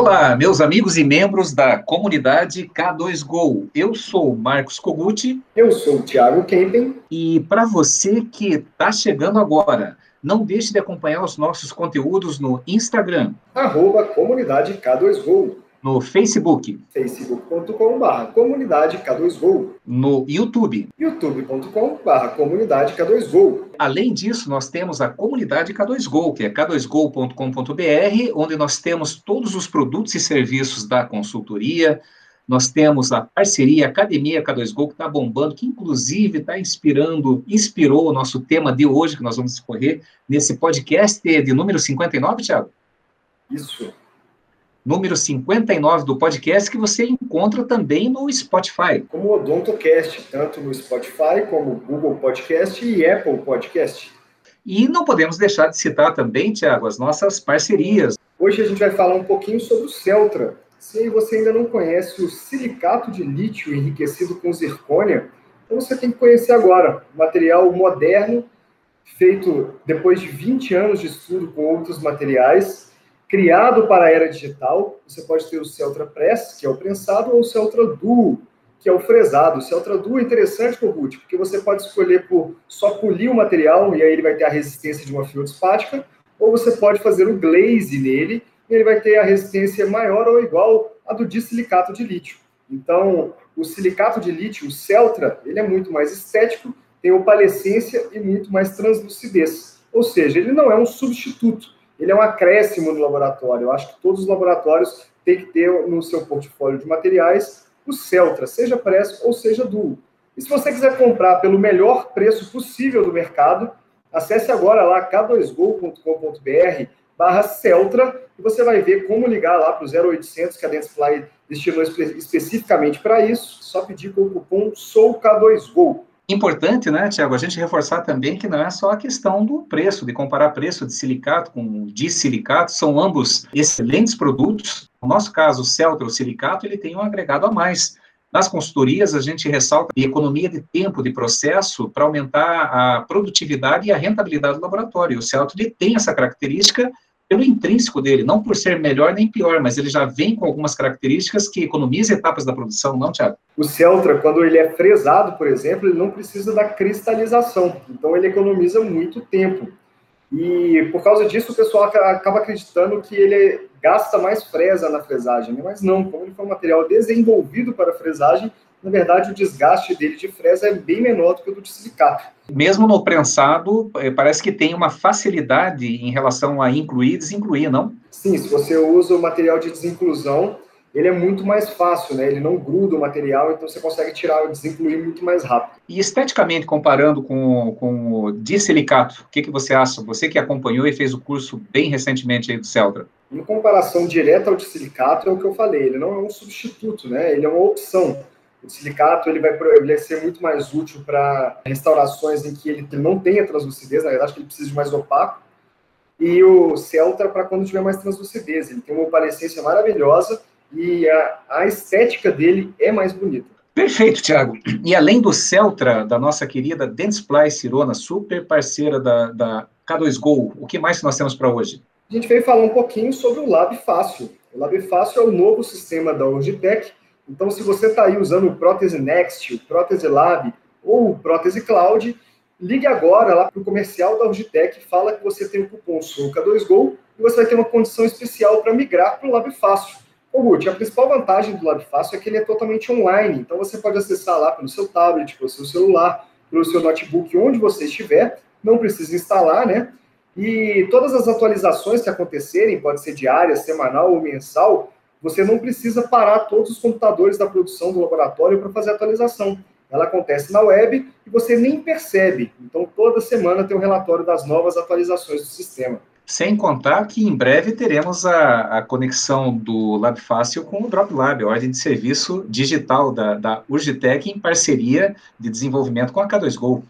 Olá, meus amigos e membros da comunidade K2Go. Eu sou Marcos Koguchi. Eu sou o Thiago Kempen. E para você que está chegando agora, não deixe de acompanhar os nossos conteúdos no Instagram. Arroba comunidade K2Go no Facebook, facebook.com.br comunidade K2Go, no YouTube, youtube.com.br comunidade K2Go. Além disso, nós temos a comunidade K2Go, que é k2go.com.br, onde nós temos todos os produtos e serviços da consultoria, nós temos a parceria Academia K2Go, que está bombando, que inclusive está inspirando, inspirou o nosso tema de hoje, que nós vamos escorrer nesse podcast de número 59, Thiago? Isso número 59 do podcast, que você encontra também no Spotify. Como o Odontocast, tanto no Spotify como Google Podcast e Apple Podcast. E não podemos deixar de citar também, Tiago, as nossas parcerias. Hoje a gente vai falar um pouquinho sobre o Celtra. Se você ainda não conhece o silicato de lítio enriquecido com zircônia, então você tem que conhecer agora. Material moderno, feito depois de 20 anos de estudo com outros materiais, criado para a era digital. Você pode ter o Celtra Press, que é o prensado, ou o Celtra Duo, que é o fresado. O Celtra Duo é interessante, Kogut, porque você pode escolher por só polir o material, e aí ele vai ter a resistência de uma fibra espática, ou você pode fazer o glaze nele, e ele vai ter a resistência maior ou igual à do disilicato de lítio. Então, o silicato de lítio, o Celtra, ele é muito mais estético, tem opalescência e muito mais translucidez. Ou seja, ele não é um substituto ele é um acréscimo no laboratório. Eu acho que todos os laboratórios têm que ter no seu portfólio de materiais o Celtra, seja Press ou seja Duo. E se você quiser comprar pelo melhor preço possível do mercado, acesse agora lá k2go.com.br barra Celtra e você vai ver como ligar lá para o 0800 que a Dentsply destinou espe especificamente para isso. Só pedir com o cupom SOUK2GO. Importante, né, Tiago, a gente reforçar também que não é só a questão do preço, de comparar preço de silicato com disilicato, são ambos excelentes produtos. No nosso caso, o Celtra, o silicato, ele tem um agregado a mais. Nas consultorias, a gente ressalta a economia de tempo, de processo, para aumentar a produtividade e a rentabilidade do laboratório. O Celtra ele tem essa característica pelo intrínseco dele, não por ser melhor nem pior, mas ele já vem com algumas características que economiza etapas da produção, não, Tiago? O Celtra, quando ele é fresado, por exemplo, ele não precisa da cristalização, então ele economiza muito tempo. E por causa disso, o pessoal acaba acreditando que ele gasta mais fresa na fresagem, né? mas não, como ele foi um material desenvolvido para fresagem, na verdade, o desgaste dele de fresa é bem menor do que o do de silicato. Mesmo no prensado, eh, parece que tem uma facilidade em relação a incluir e desincluir, não? Sim, se você usa o material de desinclusão, ele é muito mais fácil, né? Ele não gruda o material, então você consegue tirar e desincluir muito mais rápido. E esteticamente, comparando com, com o disilicato, o que, que você acha? Você que acompanhou e fez o curso bem recentemente aí do Celtra. Em comparação direta ao disilicato, é o que eu falei, ele não é um substituto, né? Ele é uma opção. O silicato ele vai, ele vai ser muito mais útil para restaurações em que ele não tenha translucidez, na verdade, que ele precisa de mais opaco. E o Celtra para quando tiver mais translucidez. Ele tem uma opalecência maravilhosa e a, a estética dele é mais bonita. Perfeito, Thiago. E além do Celtra, da nossa querida Dentsply Cirona, super parceira da, da K2Go, o que mais nós temos para hoje? A gente veio falar um pouquinho sobre o Lab Fácil. O Lab Fácil é o novo sistema da Urgitec, então, se você está aí usando o Prótese Next, o Prótese Lab ou o Prótese Cloud, ligue agora lá para o comercial da Urgitec, fala que você tem o cupom SOUCA2GO e você vai ter uma condição especial para migrar para o Lab Fácil. Ô, Ruth, a principal vantagem do Lab Fácil é que ele é totalmente online, então você pode acessar lá pelo seu tablet, pelo seu celular, pelo seu notebook, onde você estiver, não precisa instalar, né? E todas as atualizações que acontecerem, pode ser diária, semanal ou mensal, você não precisa parar todos os computadores da produção do laboratório para fazer a atualização. Ela acontece na web e você nem percebe. Então, toda semana tem um relatório das novas atualizações do sistema. Sem contar que em breve teremos a, a conexão do LabFácil com o DropLab, a ordem de serviço digital da, da Urgitec em parceria de desenvolvimento com a K2Go.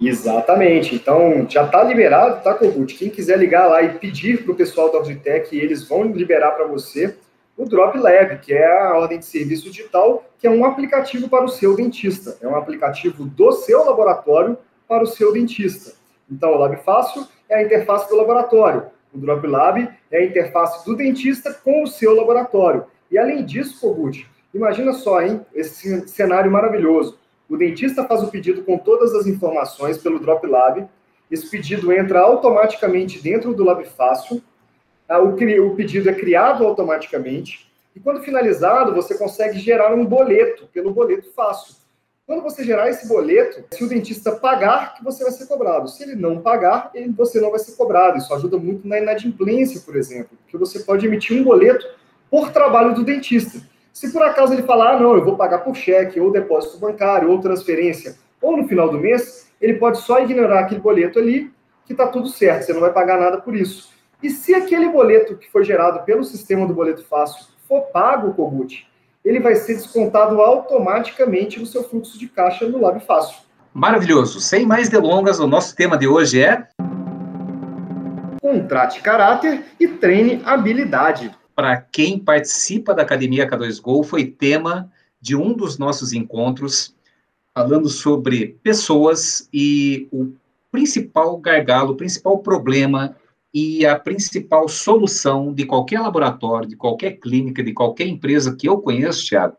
Exatamente. Então, já está liberado, tá, Kogut? Quem quiser ligar lá e pedir para o pessoal da Urgitec, eles vão liberar para você o Drop Lab, que é a ordem de serviço digital, que é um aplicativo para o seu dentista. É um aplicativo do seu laboratório para o seu dentista. Então, o Lab Fácil é a interface do laboratório. O Drop Lab é a interface do dentista com o seu laboratório. E além disso, Kogut, imagina só, hein, esse cenário maravilhoso. O dentista faz o pedido com todas as informações pelo Drop Lab. Esse pedido entra automaticamente dentro do Lab Fácil. Ah, o, o pedido é criado automaticamente. E quando finalizado, você consegue gerar um boleto pelo boleto fácil. Quando você gerar esse boleto, se o dentista pagar, que você vai ser cobrado. Se ele não pagar, ele, você não vai ser cobrado. Isso ajuda muito na inadimplência, por exemplo, porque você pode emitir um boleto por trabalho do dentista. Se por acaso ele falar, ah, não, eu vou pagar por cheque, ou depósito bancário, ou transferência, ou no final do mês, ele pode só ignorar aquele boleto ali, que está tudo certo, você não vai pagar nada por isso. E se aquele boleto que foi gerado pelo sistema do boleto fácil for pago, Kogut, ele vai ser descontado automaticamente no seu fluxo de caixa no Lab Fácil. Maravilhoso. Sem mais delongas, o nosso tema de hoje é Contrate caráter e treine habilidade para quem participa da Academia K2Go, foi tema de um dos nossos encontros, falando sobre pessoas e o principal gargalo, o principal problema e a principal solução de qualquer laboratório, de qualquer clínica, de qualquer empresa que eu conheço, Thiago,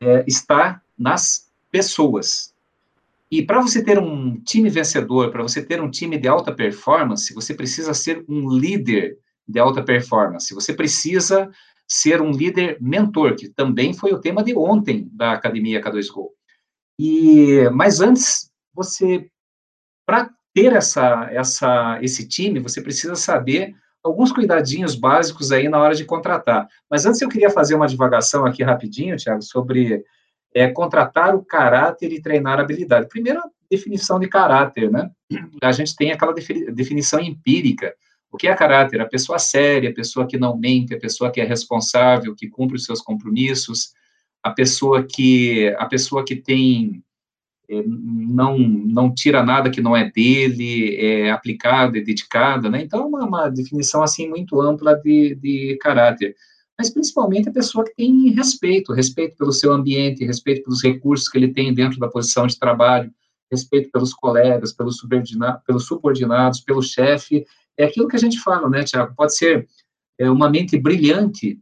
é, está nas pessoas. E para você ter um time vencedor, para você ter um time de alta performance, você precisa ser um líder de alta performance. Você precisa ser um líder mentor, que também foi o tema de ontem da Academia K2Go. E, mas antes, você, para ter essa, essa, esse time, você precisa saber alguns cuidadinhos básicos aí na hora de contratar. Mas antes eu queria fazer uma divagação aqui rapidinho, Tiago, sobre é, contratar o caráter e treinar a habilidade. Primeiro, definição de caráter, né? A gente tem aquela definição empírica, o que é caráter? A pessoa séria, a pessoa que não mente, a pessoa que é responsável, que cumpre os seus compromissos, a pessoa que a pessoa que tem não não tira nada que não é dele, é aplicada, é dedicada, né? Então, é uma, uma definição assim muito ampla de, de caráter. Mas principalmente a pessoa que tem respeito, respeito pelo seu ambiente, respeito pelos recursos que ele tem dentro da posição de trabalho, respeito pelos colegas, pelos, subordina pelos subordinados, pelo chefe é aquilo que a gente fala, né, Tiago? Pode ser é, uma mente brilhante,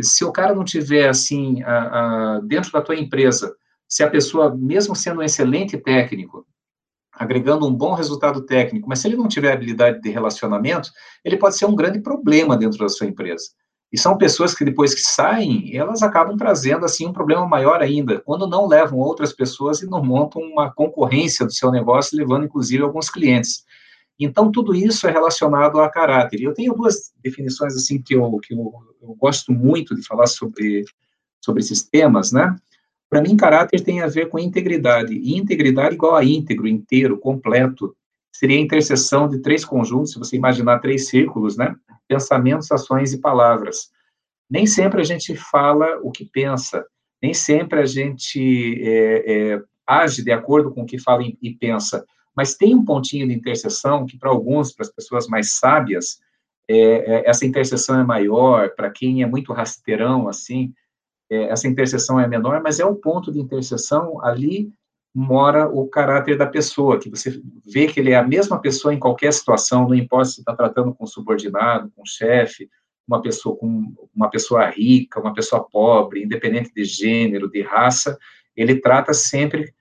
se o cara não tiver, assim, a, a, dentro da tua empresa, se a pessoa, mesmo sendo um excelente técnico, agregando um bom resultado técnico, mas se ele não tiver habilidade de relacionamento, ele pode ser um grande problema dentro da sua empresa. E são pessoas que depois que saem, elas acabam trazendo assim um problema maior ainda, quando não levam outras pessoas e não montam uma concorrência do seu negócio, levando inclusive alguns clientes. Então, tudo isso é relacionado a caráter. Eu tenho duas definições, assim, que eu, que eu, eu gosto muito de falar sobre, sobre esses temas, né? Para mim, caráter tem a ver com integridade. E integridade igual a íntegro, inteiro, completo. Seria a interseção de três conjuntos, se você imaginar três círculos, né? Pensamentos, ações e palavras. Nem sempre a gente fala o que pensa, nem sempre a gente é, é, age de acordo com o que fala e pensa mas tem um pontinho de interseção que, para alguns, para as pessoas mais sábias, é, é, essa interseção é maior, para quem é muito rasteirão, assim, é, essa interseção é menor, mas é o ponto de interseção, ali mora o caráter da pessoa, que você vê que ele é a mesma pessoa em qualquer situação, não importa se está tratando com subordinado, com chefe, uma pessoa com uma pessoa rica, uma pessoa pobre, independente de gênero, de raça, ele trata sempre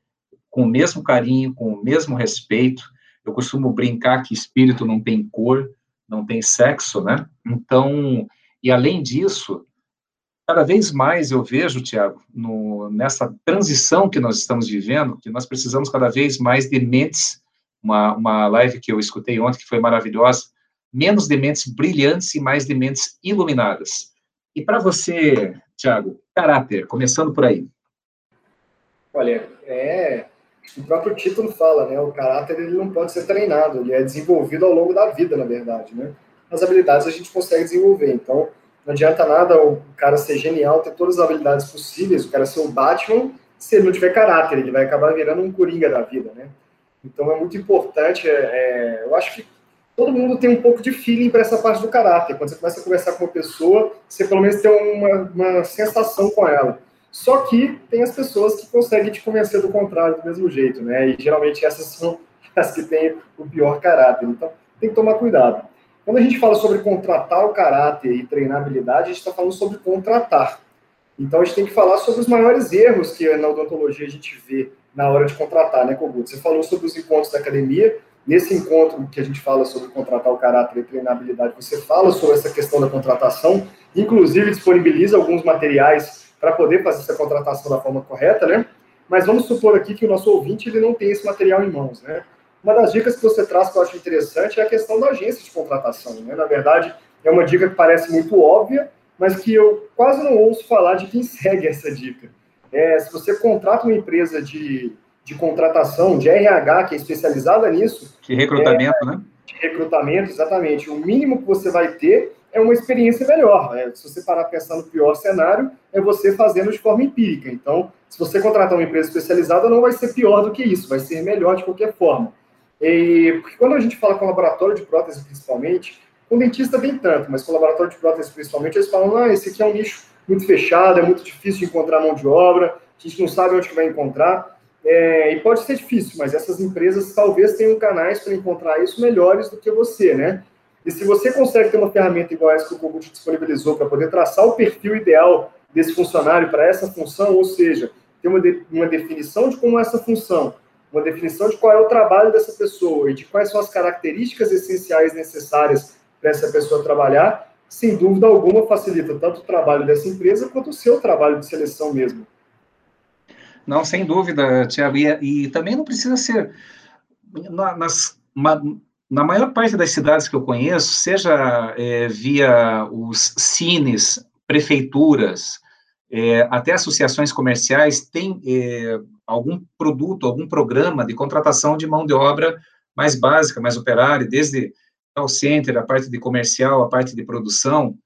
com o mesmo carinho, com o mesmo respeito. Eu costumo brincar que espírito não tem cor, não tem sexo, né? Então, e além disso, cada vez mais eu vejo, Tiago, nessa transição que nós estamos vivendo, que nós precisamos cada vez mais de mentes, uma, uma live que eu escutei ontem que foi maravilhosa, menos de mentes brilhantes e mais de mentes iluminadas. E para você, Tiago, caráter, começando por aí. Olha, é o próprio título fala, né? O caráter ele não pode ser treinado, ele é desenvolvido ao longo da vida, na verdade, né? As habilidades a gente consegue desenvolver, então não adianta nada o cara ser genial, ter todas as habilidades possíveis, o cara ser o Batman, se ele não tiver caráter, ele vai acabar virando um coringa da vida, né? Então é muito importante, é, é, eu acho que todo mundo tem um pouco de feeling para essa parte do caráter. Quando você começa a conversar com uma pessoa, você pelo menos tem uma, uma sensação com ela. Só que tem as pessoas que conseguem te convencer do contrário do mesmo jeito, né? E geralmente essas são as que têm o pior caráter. Então, tem que tomar cuidado. Quando a gente fala sobre contratar o caráter e treinabilidade, a gente está falando sobre contratar. Então, a gente tem que falar sobre os maiores erros que na odontologia a gente vê na hora de contratar, né, Kogut? Você falou sobre os encontros da academia. Nesse encontro que a gente fala sobre contratar o caráter e treinabilidade, você fala sobre essa questão da contratação, inclusive disponibiliza alguns materiais para poder fazer essa contratação da forma correta, né? Mas vamos supor aqui que o nosso ouvinte ele não tem esse material em mãos, né? Uma das dicas que você traz que eu acho interessante é a questão da agência de contratação, né? Na verdade, é uma dica que parece muito óbvia, mas que eu quase não ouço falar de quem segue essa dica. É, se você contrata uma empresa de, de contratação, de RH, que é especializada nisso. De recrutamento, é, né? De recrutamento, exatamente. O mínimo que você vai ter é uma experiência melhor. É, se você parar pensando no pior cenário, é você fazendo de forma empírica. Então, se você contratar uma empresa especializada, não vai ser pior do que isso, vai ser melhor de qualquer forma. E, porque quando a gente fala com laboratório de prótese, principalmente, com dentista nem tanto, mas com laboratório de prótese principalmente, eles falam, ah, esse aqui é um nicho muito fechado, é muito difícil de encontrar mão de obra, a gente não sabe onde vai encontrar. É, e pode ser difícil, mas essas empresas talvez tenham canais para encontrar isso melhores do que você, né? E se você consegue ter uma ferramenta igual essa que o Google te disponibilizou para poder traçar o perfil ideal desse funcionário para essa função, ou seja, ter uma, de, uma definição de como essa função, uma definição de qual é o trabalho dessa pessoa e de quais são as características essenciais necessárias para essa pessoa trabalhar, sem dúvida alguma facilita tanto o trabalho dessa empresa quanto o seu trabalho de seleção mesmo. Não, sem dúvida, Tiago. E, e, também não precisa ser. Na, nas, uma, na maior parte das cidades que eu conheço, seja é, via os cines, prefeituras, é, até associações comerciais, tem é, algum produto, algum programa de contratação de mão de obra mais básica, mais operária, desde call center, a parte de comercial, a parte de produção,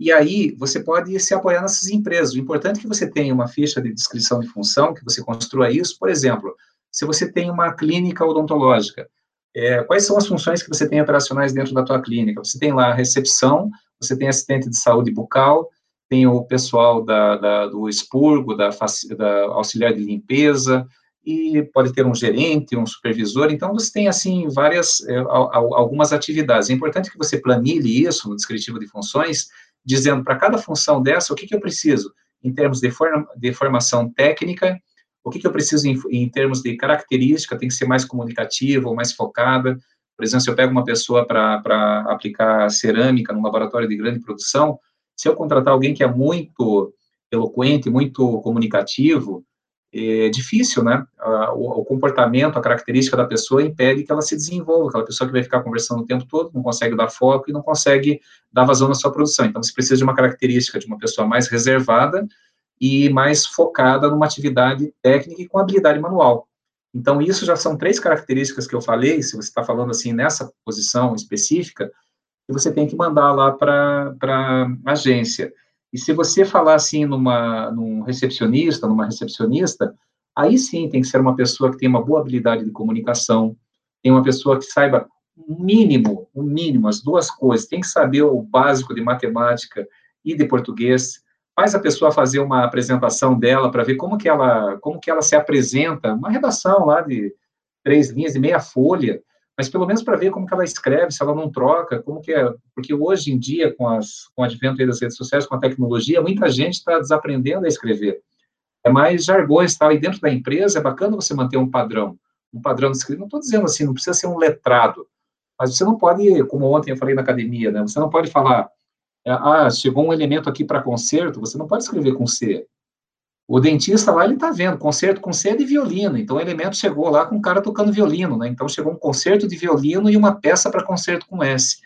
e aí você pode se apoiar nessas empresas. O importante é que você tenha uma ficha de descrição de função, que você construa isso. Por exemplo, se você tem uma clínica odontológica, é, quais são as funções que você tem operacionais dentro da tua clínica? Você tem lá a recepção, você tem assistente de saúde bucal, tem o pessoal da, da do expurgo, da, da auxiliar de limpeza, e pode ter um gerente, um supervisor, então você tem, assim, várias, é, algumas atividades. É importante que você planilhe isso no descritivo de funções, dizendo para cada função dessa o que, que eu preciso em termos de, de formação técnica, o que, que eu preciso em, em, termos de característica, tem que ser mais comunicativa ou mais focada. Por exemplo, se eu pego uma pessoa para aplicar cerâmica num laboratório de grande produção, se eu contratar alguém que é muito eloquente, muito comunicativo, é difícil, né? O, comportamento, a característica da pessoa impede que ela se desenvolva. Aquela pessoa que vai ficar conversando o tempo todo não consegue dar foco e não consegue dar vazão na sua produção. Então, você precisa de uma característica de uma pessoa mais reservada e mais focada numa atividade técnica e com habilidade manual. Então, isso já são três características que eu falei, se você está falando assim nessa posição específica, que você tem que mandar lá para a agência. E se você falar assim numa, num recepcionista, numa recepcionista, aí sim tem que ser uma pessoa que tem uma boa habilidade de comunicação, tem uma pessoa que saiba o mínimo, o mínimo, as duas coisas, tem que saber o básico de matemática e de português, faz a pessoa fazer uma apresentação dela para ver como que ela, como que ela se apresenta, uma redação lá de três linhas e meia folha, mas pelo menos para ver como que ela escreve, se ela não troca, como que é, porque hoje em dia, com, as, com o advento das redes sociais, com a tecnologia, muita gente está desaprendendo a escrever. É mais jargões, tal, e dentro da empresa é bacana você manter um padrão, um padrão de escrita, não estou dizendo assim, não precisa ser um letrado, mas você não pode, como ontem eu falei na academia, né, você não pode falar, ah, chegou um elemento aqui para conserto, você não pode escrever com C, o dentista lá, ele está vendo, concerto com C de violino, então o elemento chegou lá com o cara tocando violino, né? Então chegou um concerto de violino e uma peça para concerto com S.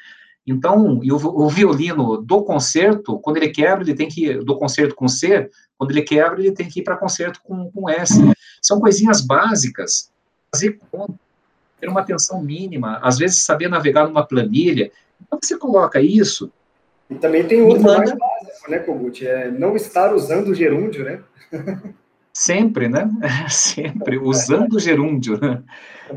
Então, e o, o, violino do concerto, quando ele quebra, ele tem que ir, do concerto com C, quando ele quebra, ele tem que ir para concerto com, com S. São coisinhas básicas, fazer conta, ter uma atenção mínima, às vezes saber navegar numa planilha. Então, você coloca isso. E também tem outro mais básico, né, Kogut? É não estar usando o gerúndio, né? Sempre, né? Sempre, usando o gerúndio. Né?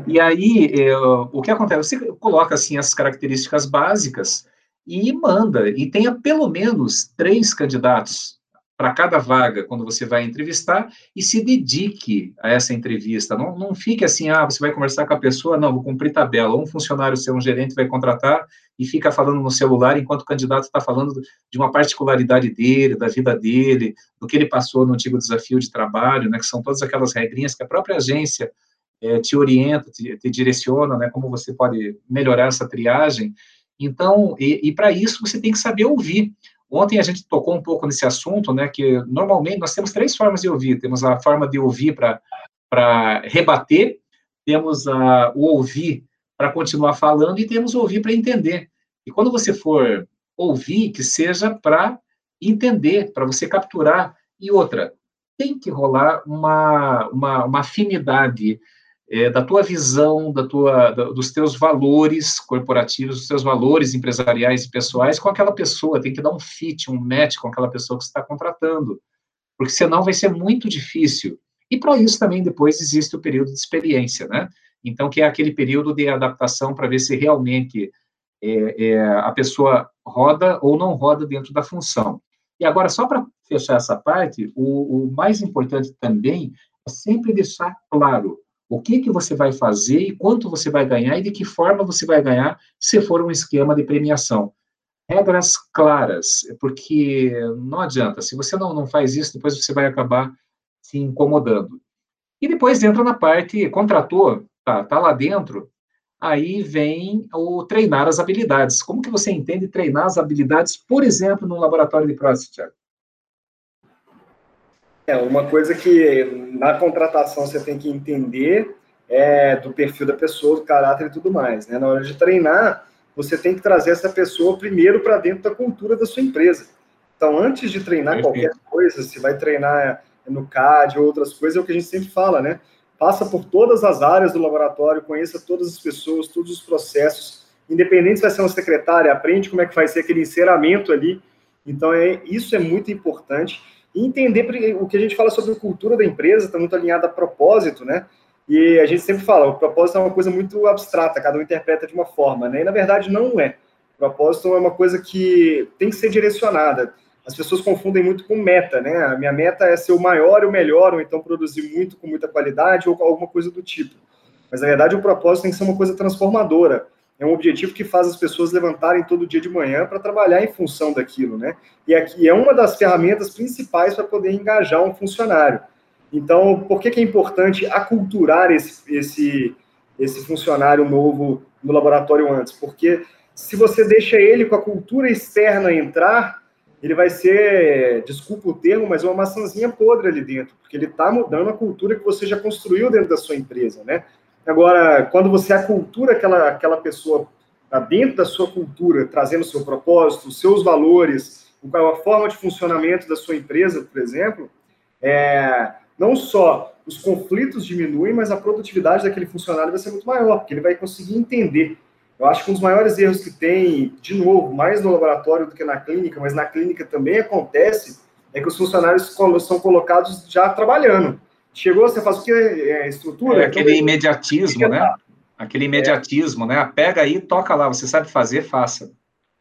E aí, é, o que acontece? Você coloca, assim, as características básicas e manda, e tenha pelo menos três candidatos para cada vaga quando você vai entrevistar e se dedique a essa entrevista. Não, não fique assim, ah, você vai conversar com a pessoa, não, vou cumprir tabela. Um funcionário seu, um gerente vai contratar e fica falando no celular enquanto o candidato está falando de uma particularidade dele, da vida dele, do que ele passou no antigo desafio de trabalho, né, que são todas aquelas regrinhas que a própria agência é, te orienta, te, te, direciona, né, como você pode melhorar essa triagem. Então, e, e para isso você tem que saber ouvir. Ontem a gente tocou um pouco nesse assunto, né, que normalmente nós temos três formas de ouvir. Temos a forma de ouvir para rebater, temos a, o ouvir para continuar falando e temos o ouvir para entender. E quando você for ouvir, que seja para entender, para você capturar. E outra, tem que rolar uma, uma, uma afinidade é, da tua visão, da tua, da, dos teus valores corporativos, dos teus valores empresariais e pessoais com aquela pessoa, tem que dar um fit, um match com aquela pessoa que você está contratando, porque senão vai ser muito difícil. E para isso também depois existe o período de experiência, né? Então, que é aquele período de adaptação para ver se realmente é, é, a pessoa roda ou não roda dentro da função. E agora, só para fechar essa parte, o, o mais importante também é sempre deixar claro o que, que você vai fazer e quanto você vai ganhar e de que forma você vai ganhar se for um esquema de premiação. Regras claras, porque não adianta, se você não, não faz isso, depois você vai acabar se incomodando. E depois entra na parte, contratou, tá, tá lá dentro, aí vem o treinar as habilidades. Como que você entende treinar as habilidades, por exemplo, no laboratório de próstata? É, uma coisa que na contratação você tem que entender é do perfil da pessoa, do caráter e tudo mais. Né? Na hora de treinar, você tem que trazer essa pessoa primeiro para dentro da cultura da sua empresa. Então, antes de treinar qualquer coisa, se vai treinar no CAD ou outras coisas, é o que a gente sempre fala, né? Passa por todas as áreas do laboratório, conheça todas as pessoas, todos os processos, independente se vai ser uma secretária, aprende como é que vai ser aquele enceramento ali. Então, é, isso é muito importante entender o que a gente fala sobre cultura da empresa, está muito alinhado a propósito, né? E a gente sempre fala, o propósito é uma coisa muito abstrata, cada um interpreta de uma forma, né? E na verdade não é. O propósito é uma coisa que tem que ser direcionada. As pessoas confundem muito com meta, né? A minha meta é ser o maior e o melhor, ou então produzir muito com muita qualidade, ou alguma coisa do tipo. Mas na verdade o propósito tem que ser uma coisa transformadora é um objetivo que faz as pessoas levantarem todo dia de manhã para trabalhar em função daquilo, né? E aqui é uma das ferramentas principais para poder engajar um funcionário. Então, por que, que é importante aculturar esse, esse, esse funcionário novo no laboratório antes? Porque se você deixa ele com a cultura externa entrar, ele vai ser, desculpa o termo, mas uma maçãzinha podre ali dentro, porque ele está mudando a cultura que você já construiu dentro da sua empresa, né? Agora, quando você acultura aquela, aquela pessoa para dentro da sua cultura, trazendo o seu propósito, os seus valores, a forma de funcionamento da sua empresa, por exemplo, é, não só os conflitos diminuem, mas a produtividade daquele funcionário vai ser muito maior, porque ele vai conseguir entender. Eu acho que um dos maiores erros que tem, de novo, mais no laboratório do que na clínica, mas na clínica também acontece, é que os funcionários são colocados já trabalhando. Chegou, você faz o que? É, estrutura? É aquele então, imediatismo, né? Aquele imediatismo, é. né? Pega aí, toca lá, você sabe fazer, faça.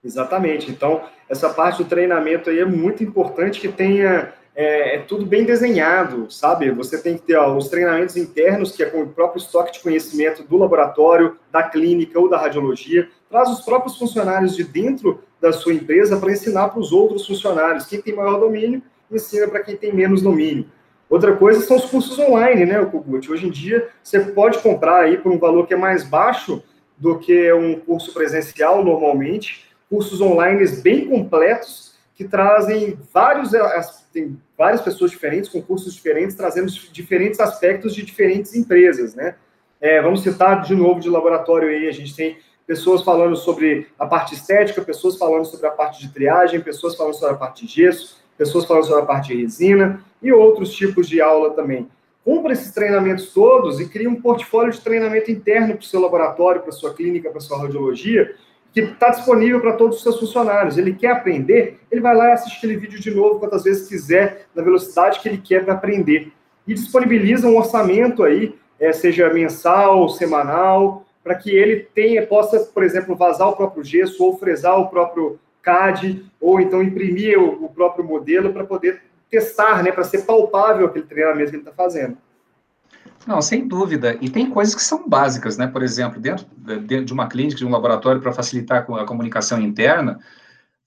Exatamente. Então, essa parte do treinamento aí é muito importante que tenha é, é tudo bem desenhado, sabe? Você tem que ter ó, os treinamentos internos, que é com o próprio estoque de conhecimento do laboratório, da clínica ou da radiologia, traz os próprios funcionários de dentro da sua empresa para ensinar para os outros funcionários. Quem tem maior domínio, ensina para quem tem menos domínio. Outra coisa são os cursos online, né, Kogut? Hoje em dia, você pode comprar aí por um valor que é mais baixo do que um curso presencial normalmente, cursos online bem completos que trazem vários tem várias pessoas diferentes com cursos diferentes trazendo diferentes aspectos de diferentes empresas, né? É, vamos citar de novo de laboratório aí, a gente tem pessoas falando sobre a parte estética, pessoas falando sobre a parte de triagem, pessoas falando sobre a parte de gesso, pessoas falando sobre a parte de resina e outros tipos de aula também. Cumpra esses treinamentos todos e crie um portfólio de treinamento interno para o seu laboratório, para a sua clínica, para a sua radiologia, que está disponível para todos os seus funcionários. Ele quer aprender, ele vai lá e assiste aquele vídeo de novo quantas vezes quiser, na velocidade que ele quer aprender. E disponibiliza um orçamento aí, é, seja mensal, semanal, para que ele tenha, possa, por exemplo, vazar o próprio gesso ou fresar o próprio CAD, ou então imprimir o, próprio modelo para poder testar, né, para ser palpável aquele treinamento que ele está fazendo. Não, sem dúvida. E tem coisas que são básicas, né? Por exemplo, dentro, de uma clínica, de um laboratório, para facilitar a comunicação interna,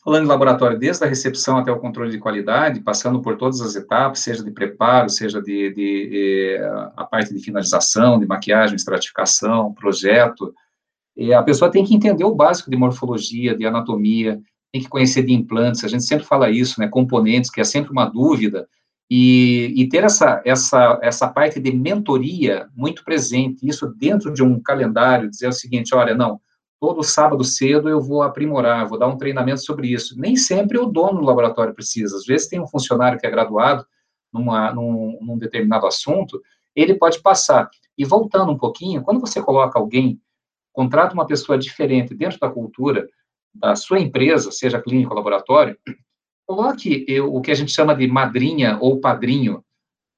falando de laboratório, desde a recepção até o controle de qualidade, passando por todas as etapas, seja de preparo, seja de, de, de a parte de finalização, de maquiagem, estratificação, projeto, a pessoa tem que entender o básico de morfologia, de anatomia, tem que conhecer de implantes, a gente sempre fala isso, né, componentes, que é sempre uma dúvida, e, e, ter essa, essa, essa parte de mentoria muito presente, isso dentro de um calendário, dizer o seguinte, olha, não, todo sábado cedo eu vou aprimorar, vou dar um treinamento sobre isso. Nem sempre o dono do laboratório precisa, às vezes tem um funcionário que é graduado numa, num, num determinado assunto, ele pode passar. E voltando um pouquinho, quando você coloca alguém, contrata uma pessoa diferente dentro da cultura da sua empresa, seja clínica ou laboratório, coloque o que a gente chama de madrinha ou padrinho,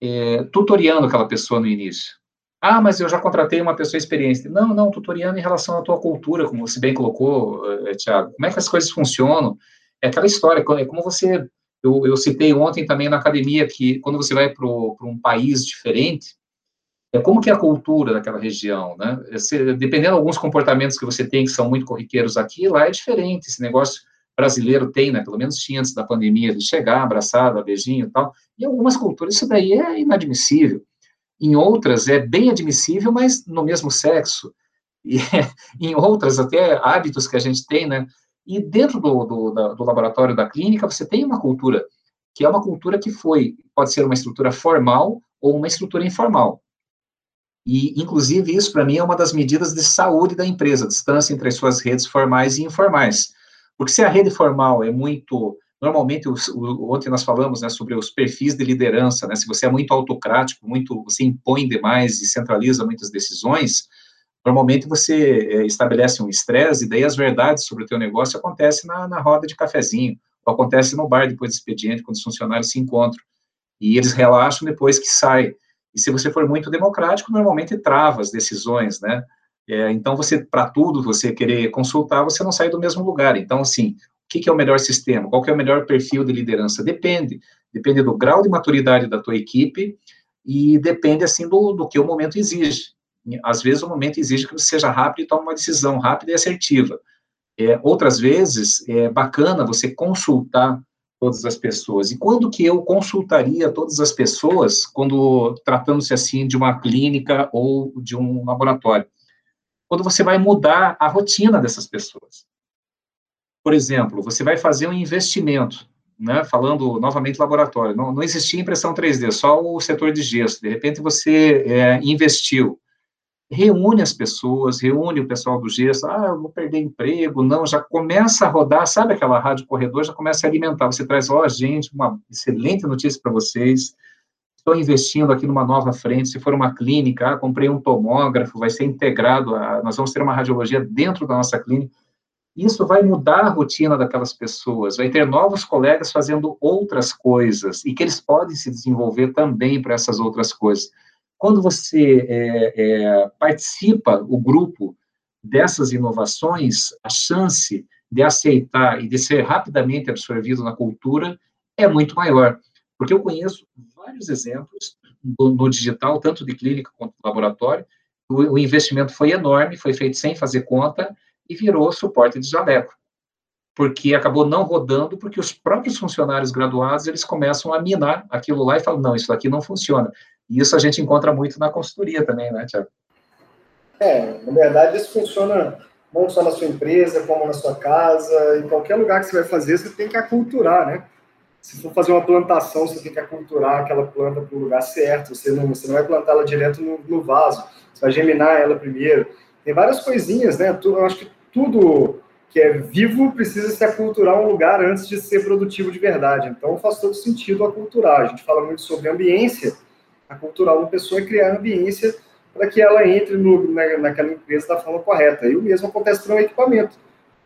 é, tutoriando aquela pessoa no início. Ah, mas eu já contratei uma pessoa experiente. Não, não, tutoriando em relação à tua cultura, como você bem colocou, é, Tiago. Como é que as coisas funcionam? É aquela história, é como você... Eu, eu citei ontem também na academia que quando você vai para um país diferente, como que é a cultura daquela região, né? Esse, dependendo de alguns comportamentos que você tem que são muito corriqueiros aqui, lá é diferente. Esse negócio brasileiro tem, né, pelo menos tinha antes da pandemia, de chegar abraçado, beijinho e tal. Em algumas culturas isso daí é inadmissível. Em outras é bem admissível, mas no mesmo sexo. E em outras até hábitos que a gente tem, né? E dentro do, do, da, do laboratório da clínica você tem uma cultura que é uma cultura que foi, pode ser uma estrutura formal ou uma estrutura informal. E, inclusive, isso para mim é uma das medidas de saúde da empresa, a distância entre as suas redes formais e informais. Porque se a rede formal é muito. Normalmente, o, ontem nós falamos né, sobre os perfis de liderança, né, se você é muito autocrático, muito, você impõe demais e centraliza muitas decisões, normalmente você é, estabelece um estresse, e daí as verdades sobre o teu negócio acontecem na, na roda de cafezinho, ou acontece no bar depois do expediente, quando os funcionários se encontram. E eles relaxam depois que sai. E se você for muito democrático, normalmente trava as decisões, né? É, então, você, para tudo, você querer consultar, você não sai do mesmo lugar. Então, assim, o que, que, é o melhor sistema? Qual é o melhor perfil de liderança? Depende. Depende do grau de maturidade da tua equipe e depende, assim, do, do que o momento exige. Às vezes, o momento exige que você seja rápido e tome uma decisão rápida e assertiva. É, outras vezes, é bacana você consultar todas as pessoas. E quando que eu consultaria todas as pessoas, quando tratando-se, assim, de uma clínica ou de um laboratório? quando você vai mudar a rotina dessas pessoas. Por exemplo, você vai fazer um investimento, né, falando novamente laboratório, não, não existia impressão 3D, só o setor de gesso, de repente você é, investiu, reúne as pessoas, reúne o pessoal do gesso, ah, eu vou perder emprego, não, já começa a rodar, sabe aquela rádio corredor, já começa a alimentar, você traz, ó, oh, gente, uma excelente notícia para vocês, estou investindo aqui numa nova frente, se for uma clínica, ah, comprei um tomógrafo, vai ser integrado, a, nós vamos ter uma radiologia dentro da nossa clínica. Isso vai mudar a rotina daquelas pessoas, vai ter novos colegas fazendo outras coisas e que eles podem se desenvolver também para essas outras coisas. Quando você é, é, participa, o grupo, dessas inovações, a chance de aceitar e de ser rapidamente absorvido na cultura é muito maior. Porque eu conheço vários exemplos no digital, tanto de clínica quanto de laboratório. O, investimento foi enorme, foi feito sem fazer conta e virou suporte de jaleco. Porque acabou não rodando, porque os próprios funcionários graduados, eles começam a minar aquilo lá e falam, não, isso aqui não funciona. E isso a gente encontra muito na consultoria também, né, Tiago? É, na verdade, isso funciona não só na sua empresa, como na sua casa, em qualquer lugar que você vai fazer, você tem que aculturar, né? se for fazer uma plantação, você tem que aculturar aquela planta para o lugar certo. Você não, você não vai plantar ela direto no, no, vaso. Você vai germinar ela primeiro. Tem várias coisinhas, né? Eu acho que tudo que é vivo precisa se aculturar um lugar antes de ser produtivo de verdade. Então faz todo sentido aculturar. A gente fala muito sobre ambiência. Aculturar uma pessoa é criar ambiência para que ela entre no, na, naquela empresa da forma correta. E o mesmo acontece para um equipamento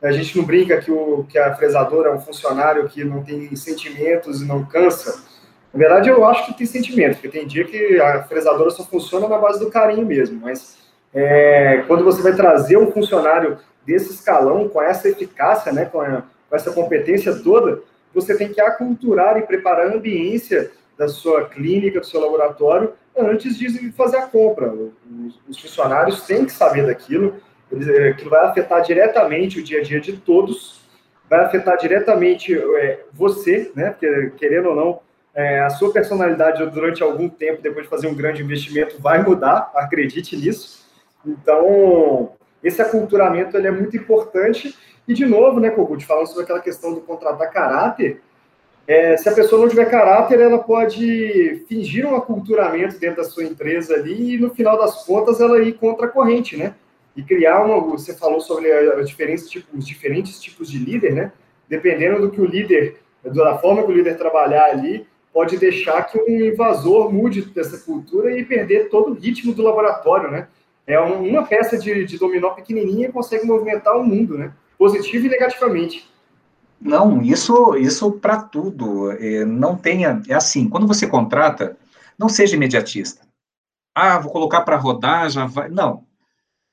a gente não brinca que, o, que a fresadora é um funcionário que não tem sentimentos e não cansa. Na verdade, eu acho que tem sentimento, porque tem dia que a fresadora só funciona na base do carinho mesmo. Mas é, quando você vai trazer um funcionário desse escalão, com essa eficácia, né, com, a, com essa competência toda, você tem que aculturar e preparar a ambiência da sua clínica, do seu laboratório, antes de fazer a compra. Os funcionários têm que saber daquilo, é, que vai afetar diretamente o dia a dia de todos, vai afetar diretamente é, você, né? Porque, querendo ou não, é, a sua personalidade durante algum tempo, depois de fazer um grande investimento, vai mudar, acredite nisso. Então, esse aculturamento ele é muito importante. E, de novo, né, Kogut, falando sobre aquela questão do contratar caráter, é, se a pessoa não tiver caráter, ela pode fingir um aculturamento dentro da sua empresa ali e, no final das contas, ela ir contra a corrente, né? E criar uma... Você falou sobre os diferentes tipos, os diferentes tipos de líder, né? Dependendo do que o líder, da forma que o líder trabalhar ali, pode deixar que um invasor mude essa cultura e perder todo o ritmo do laboratório, né? É uma peça de, de dominó pequenininha consegue movimentar o mundo, né? Positivo e negativamente. Não, isso, isso para tudo. É, não tenha. É assim, quando você contrata, não seja imediatista. Ah, vou colocar para rodar, já vai. Não.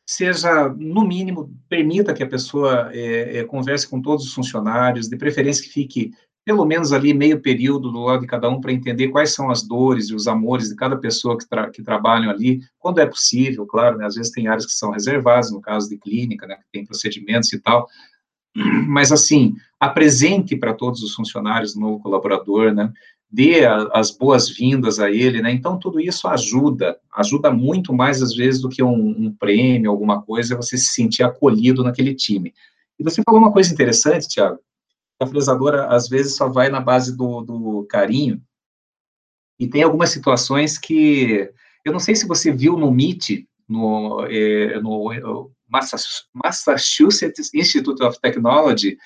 Seja, no mínimo, permita que a pessoa é, é, converse com todos os funcionários, de preferência que fique pelo menos ali meio período do lado de cada um para entender quais são as dores e os amores de cada pessoa que, tra que trabalham ali, quando é possível, claro, né, às vezes tem áreas que são reservadas, no caso de clínica, né, que tem procedimentos e tal, mas assim, apresente para todos os funcionários o novo colaborador, né, dê a, as boas-vindas a ele, né, então tudo isso ajuda, ajuda muito mais às vezes do que um, um prêmio, alguma coisa, você se sentir acolhido naquele time. E você falou uma coisa interessante, Tiago, a fresadora, às vezes, só vai na base do, do carinho, e tem algumas situações que, eu não sei se você viu no MIT, no, é, no Massachusetts Institute of Technology,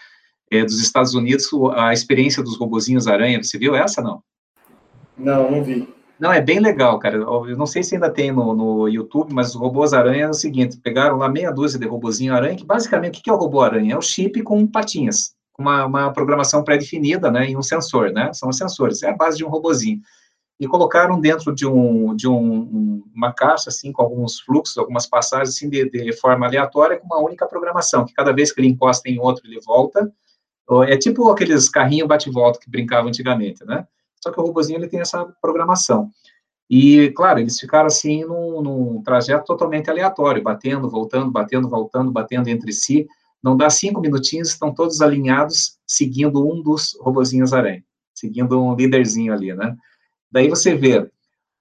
é, dos Estados Unidos, a experiência dos robozinhos aranha, você viu essa, não? Não, não vi. Não, é bem legal, cara. Eu não sei se ainda tem no, no YouTube, mas os robôs aranha é o seguinte: pegaram lá meia dúzia de robozinho aranha, que basicamente o que é o robô aranha? É o chip com patinhas uma, uma programação pré-definida, né, em um sensor, né, são os sensores, é a base de um robozinho. E colocaram dentro de, um, de um, uma caixa, assim, com alguns fluxos, algumas passagens, assim, de, de forma aleatória, com uma única programação, que cada vez que ele encosta em outro, ele volta. É tipo aqueles carrinhos bate-volta que brincavam antigamente, né? Só que o robozinho, ele tem essa programação. E, claro, eles ficaram assim num, num, trajeto totalmente aleatório, batendo, voltando, batendo, voltando, batendo entre si. Não dá cinco minutinhos, estão todos alinhados, seguindo um dos robozinhos aranha, seguindo um líderzinho ali, né? Daí você vê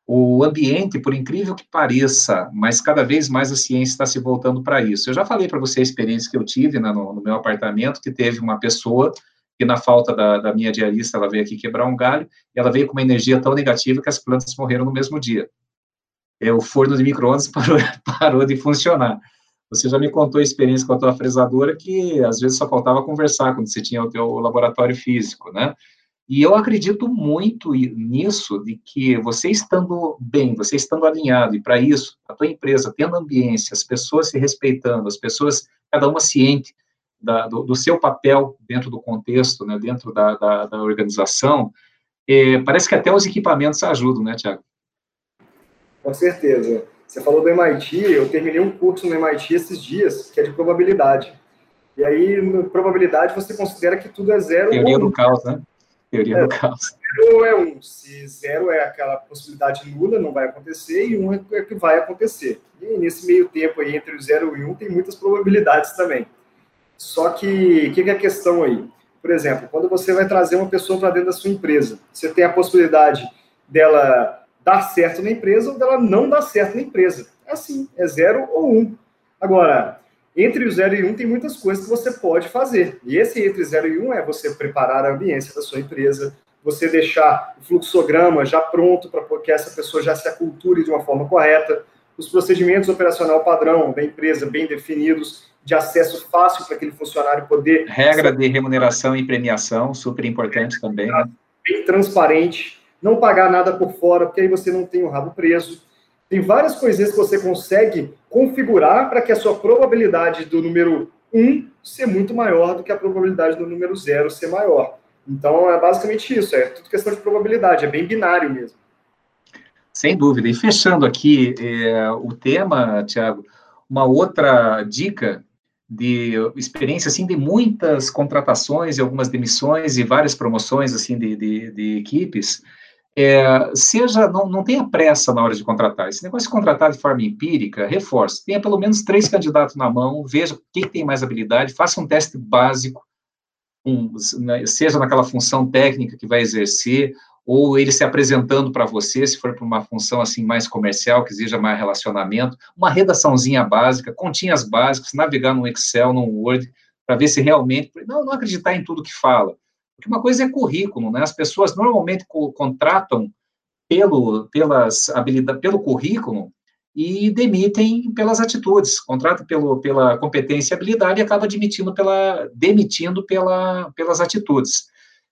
o ambiente, por incrível que pareça, mas cada vez mais a ciência está se voltando para isso. Eu já falei para você a experiência que eu tive né, no, no, meu apartamento, que teve uma pessoa que, na falta da, da, minha diarista, ela veio aqui quebrar um galho, e ela veio com uma energia tão negativa que as plantas morreram no mesmo dia. E o forno de micro-ondas parou, parou de funcionar. Você já me contou a experiência com a tua fresadora que às vezes só faltava conversar quando você tinha o teu laboratório físico, né? E eu acredito muito nisso, de que você estando bem, você estando alinhado, e para isso, a tua empresa tendo ambiência, as pessoas se respeitando, as pessoas, cada uma ciente da, do, do, seu papel dentro do contexto, né, dentro da, da, da organização, é, parece que até os equipamentos ajudam, né, Tiago? Com certeza. Você falou do MIT, eu terminei um curso no MIT esses dias, que é de probabilidade. E aí, na probabilidade, você considera que tudo é zero. Teoria do caos, né? Teoria é, do caos. Zero é um. Se zero é aquela possibilidade nula, não vai acontecer, e um é que vai acontecer. E nesse meio tempo aí, entre o zero e um, tem muitas probabilidades também. Só que, o que é a questão aí? Por exemplo, quando você vai trazer uma pessoa para dentro da sua empresa, você tem a possibilidade dela dar certo na empresa ou dela não dar certo na empresa. É assim, é zero ou um. Agora, entre o zero e um tem muitas coisas que você pode fazer. E esse entre zero e um é você preparar a ambiência da sua empresa, você deixar o fluxograma já pronto para que essa pessoa já se aculture de uma forma correta, os procedimentos operacional padrão da empresa bem definidos, de acesso fácil para aquele funcionário poder. Regra de remuneração e premiação, super importante também. Né? Bem transparente não pagar nada por fora, porque aí você não tem o rabo preso. Tem várias coisinhas que você consegue configurar para que a sua probabilidade do número 1 ser muito maior do que a probabilidade do número 0 ser maior. Então, é basicamente isso, é tudo questão de probabilidade, é bem binário mesmo. Sem dúvida. E fechando aqui é, o tema, Tiago, uma outra dica de experiência assim de muitas contratações e algumas demissões e várias promoções assim de, de, de equipes é, seja não, não tenha pressa na hora de contratar. Esse negócio de contratar de forma empírica reforce tenha pelo menos três candidatos na mão veja quem tem mais habilidade faça um teste básico um, né, seja naquela função técnica que vai exercer ou ele se apresentando para você, se for para uma função assim mais comercial, que exija mais relacionamento, uma redaçãozinha básica, continhas básicas, navegar no Excel, no Word, para ver se realmente, não, não acreditar em tudo que fala, porque uma coisa é currículo, né? As pessoas normalmente co contratam pelo, pelas habilidades, pelo currículo e demitem pelas atitudes, contratam pelo, pela competência e habilidade e acaba admitindo pela, demitindo pela, pelas atitudes.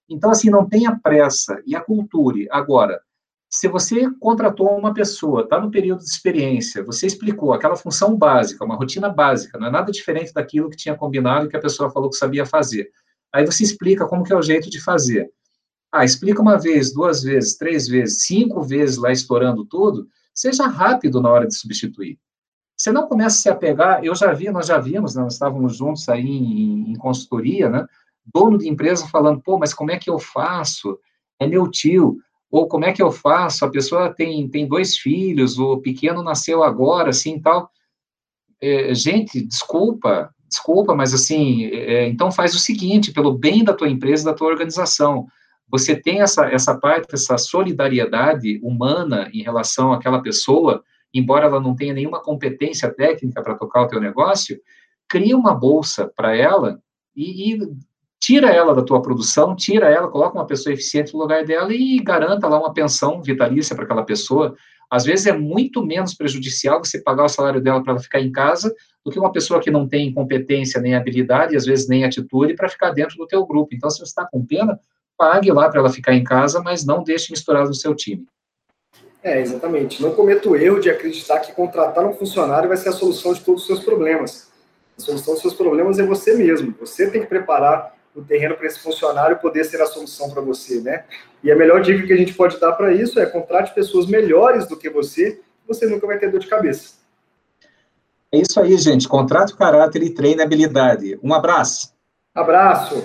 Então, assim, não tenha pressa e aculture. Agora, se você contratou uma pessoa, está no período de experiência, você explicou aquela função básica, uma rotina básica, não é nada diferente daquilo que tinha combinado e que a pessoa falou que sabia fazer. Aí você explica como que é o jeito de fazer. Ah, explica uma vez, duas vezes, três vezes, cinco vezes lá estourando tudo, seja rápido na hora de substituir. Você não começa a se apegar, eu já vi, nós já vimos, né, nós estávamos juntos aí em, em consultoria, né, dono de empresa falando, pô, mas como é que eu faço? É meu tio. Ou como é que eu faço? A pessoa tem, tem dois filhos, o pequeno nasceu agora, assim, tal. É, gente, desculpa, desculpa, mas assim, é, então faz o seguinte, pelo bem da tua empresa, da tua organização, você tem essa, essa parte, essa solidariedade humana em relação àquela pessoa, embora ela não tenha nenhuma competência técnica para tocar o teu negócio, cria uma bolsa para ela e, e, tira ela da tua produção, tira ela, coloca uma pessoa eficiente no lugar dela e garanta lá uma pensão vitalícia para aquela pessoa. Às vezes é muito menos prejudicial você pagar o salário dela para ela ficar em casa do que uma pessoa que não tem competência nem habilidade, às vezes nem atitude, para ficar dentro do teu grupo. Então, se você está com pena, pague lá para ela ficar em casa, mas não deixe misturado no seu time. É, exatamente. Não cometa o erro de acreditar que contratar um funcionário vai ser a solução de todos os seus problemas. A solução dos seus problemas é você mesmo. Você tem que preparar o terreno para esse funcionário poder ser a solução para você, né? E a melhor dica que a gente pode dar para isso é contrate pessoas melhores do que você, você nunca vai ter dor de cabeça. É isso aí, gente. Contrate o caráter e treine a habilidade. Um abraço. Abraço.